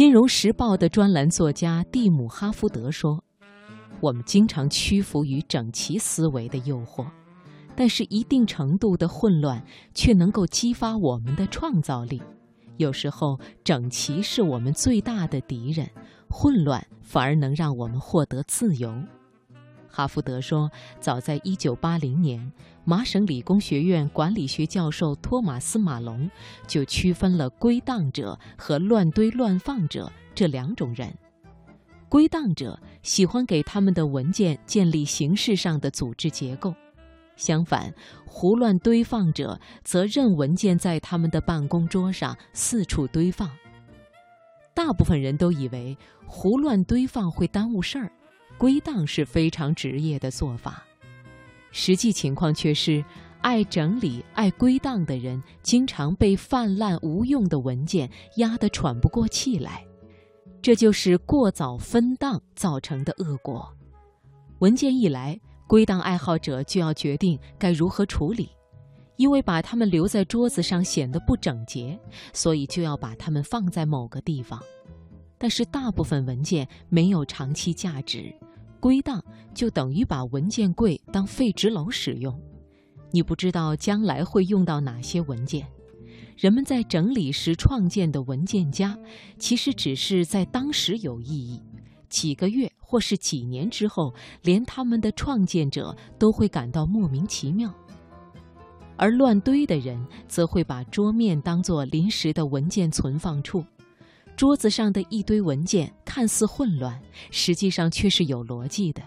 金融时报》的专栏作家蒂姆·哈福德说：“我们经常屈服于整齐思维的诱惑，但是一定程度的混乱却能够激发我们的创造力。有时候，整齐是我们最大的敌人，混乱反而能让我们获得自由。”哈福德说：“早在1980年，麻省理工学院管理学教授托马斯·马龙就区分了归档者和乱堆乱放者这两种人。归档者喜欢给他们的文件建立形式上的组织结构，相反，胡乱堆放者则任文件在他们的办公桌上四处堆放。大部分人都以为胡乱堆放会耽误事儿。”归档是非常职业的做法，实际情况却是，爱整理、爱归档的人经常被泛滥无用的文件压得喘不过气来，这就是过早分档造成的恶果。文件一来，归档爱好者就要决定该如何处理，因为把它们留在桌子上显得不整洁，所以就要把它们放在某个地方。但是大部分文件没有长期价值。归档就等于把文件柜当废纸篓使用，你不知道将来会用到哪些文件。人们在整理时创建的文件夹，其实只是在当时有意义，几个月或是几年之后，连他们的创建者都会感到莫名其妙。而乱堆的人，则会把桌面当作临时的文件存放处。桌子上的一堆文件看似混乱，实际上却是有逻辑的。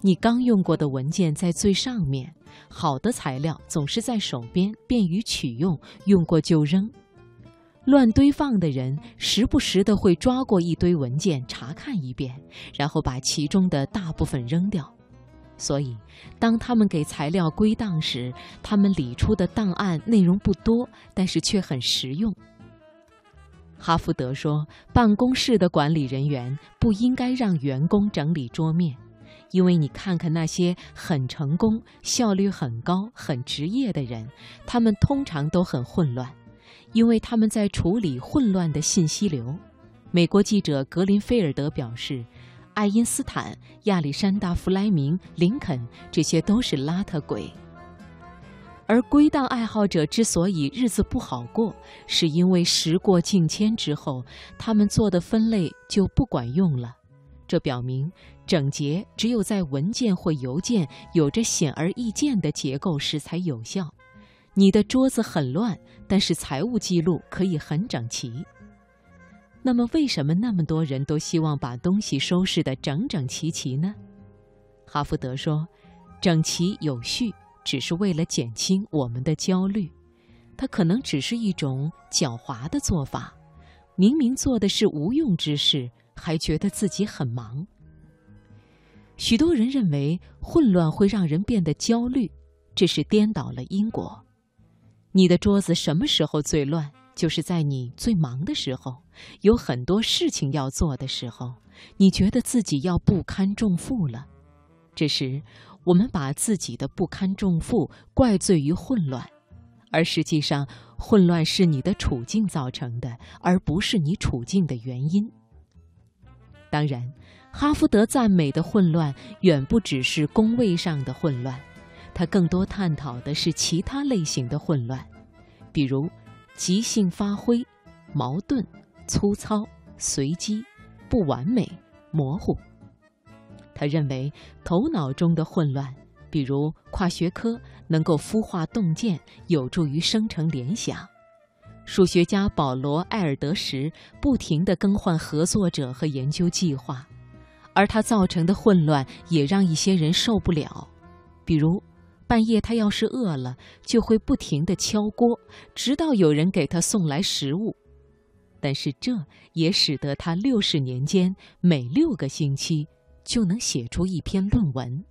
你刚用过的文件在最上面，好的材料总是在手边，便于取用，用过就扔。乱堆放的人时不时的会抓过一堆文件查看一遍，然后把其中的大部分扔掉。所以，当他们给材料归档时，他们理出的档案内容不多，但是却很实用。哈福德说：“办公室的管理人员不应该让员工整理桌面，因为你看看那些很成功、效率很高、很职业的人，他们通常都很混乱，因为他们在处理混乱的信息流。”美国记者格林菲尔德表示：“爱因斯坦、亚历山大·弗莱明、林肯，这些都是邋遢鬼。”而归档爱好者之所以日子不好过，是因为时过境迁之后，他们做的分类就不管用了。这表明，整洁只有在文件或邮件有着显而易见的结构时才有效。你的桌子很乱，但是财务记录可以很整齐。那么，为什么那么多人都希望把东西收拾得整整齐齐呢？哈福德说：“整齐有序。”只是为了减轻我们的焦虑，它可能只是一种狡猾的做法。明明做的是无用之事，还觉得自己很忙。许多人认为混乱会让人变得焦虑，这是颠倒了因果。你的桌子什么时候最乱？就是在你最忙的时候，有很多事情要做的时候，你觉得自己要不堪重负了。这时。我们把自己的不堪重负怪罪于混乱，而实际上，混乱是你的处境造成的，而不是你处境的原因。当然，哈福德赞美的混乱远不只是工位上的混乱，他更多探讨的是其他类型的混乱，比如即兴发挥、矛盾、粗糙、随机、不完美、模糊。他认为，头脑中的混乱，比如跨学科，能够孵化洞见，有助于生成联想。数学家保罗·埃尔德什不停地更换合作者和研究计划，而他造成的混乱也让一些人受不了。比如，半夜他要是饿了，就会不停地敲锅，直到有人给他送来食物。但是，这也使得他六十年间每六个星期。就能写出一篇论文。